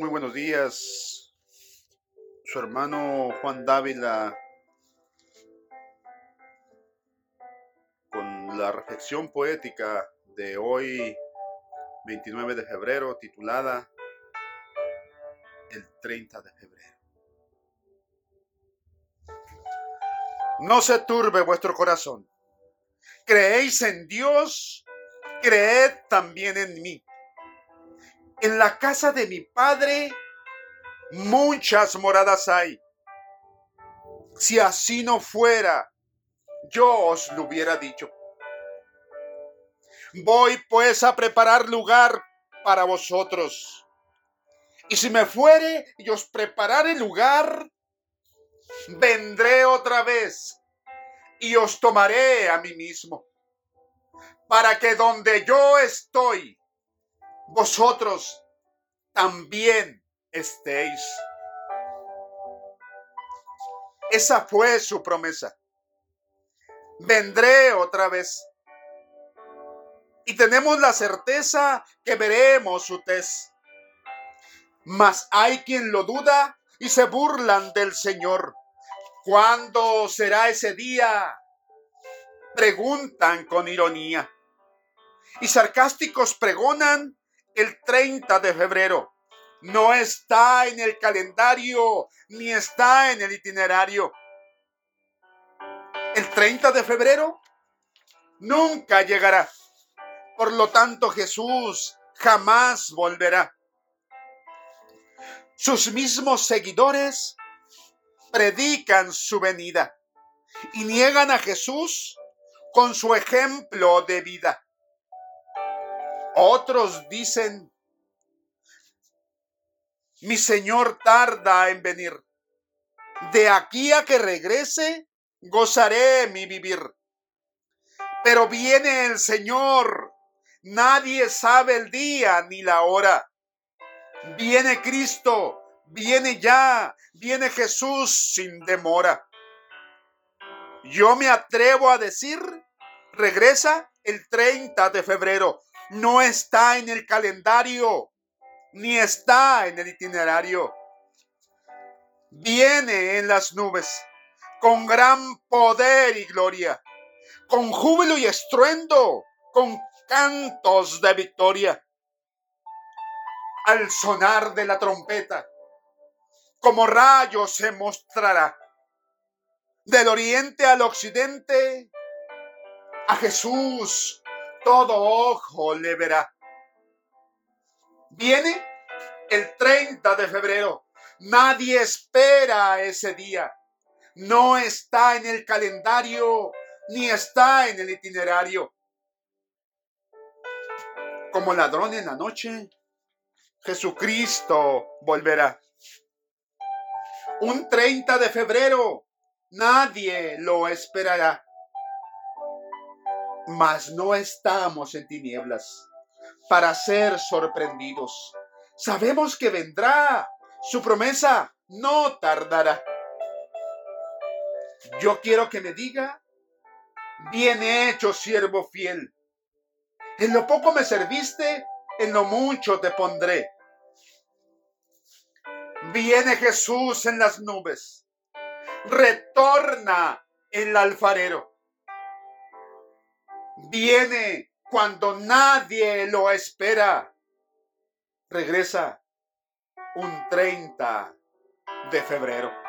Muy buenos días, su hermano Juan Dávila, con la reflexión poética de hoy, 29 de febrero, titulada El 30 de febrero. No se turbe vuestro corazón. Creéis en Dios, creed también en mí. En la casa de mi padre muchas moradas hay. Si así no fuera, yo os lo hubiera dicho. Voy pues a preparar lugar para vosotros. Y si me fuere y os preparare lugar, vendré otra vez y os tomaré a mí mismo, para que donde yo estoy, vosotros también estéis. Esa fue su promesa. Vendré otra vez. Y tenemos la certeza que veremos su test. Mas hay quien lo duda y se burlan del Señor. ¿Cuándo será ese día? Preguntan con ironía. Y sarcásticos pregonan el 30 de febrero. No está en el calendario ni está en el itinerario. El 30 de febrero nunca llegará. Por lo tanto, Jesús jamás volverá. Sus mismos seguidores predican su venida y niegan a Jesús con su ejemplo de vida. Otros dicen, mi Señor tarda en venir. De aquí a que regrese, gozaré mi vivir. Pero viene el Señor. Nadie sabe el día ni la hora. Viene Cristo, viene ya, viene Jesús sin demora. Yo me atrevo a decir, regresa el 30 de febrero no está en el calendario, ni está en el itinerario. Viene en las nubes con gran poder y gloria, con júbilo y estruendo, con cantos de victoria. Al sonar de la trompeta, como rayo se mostrará. Del oriente al occidente, a Jesús todo ojo le verá. Viene el 30 de febrero. Nadie espera ese día. No está en el calendario ni está en el itinerario. Como ladrón en la noche, Jesucristo volverá. Un 30 de febrero, nadie lo esperará mas no estamos en tinieblas para ser sorprendidos. Sabemos que vendrá. Su promesa no tardará. Yo quiero que me diga, bien hecho, siervo fiel. En lo poco me serviste, en lo mucho te pondré. Viene Jesús en las nubes. Retorna el alfarero viene cuando nadie lo espera. Regresa un 30 de febrero.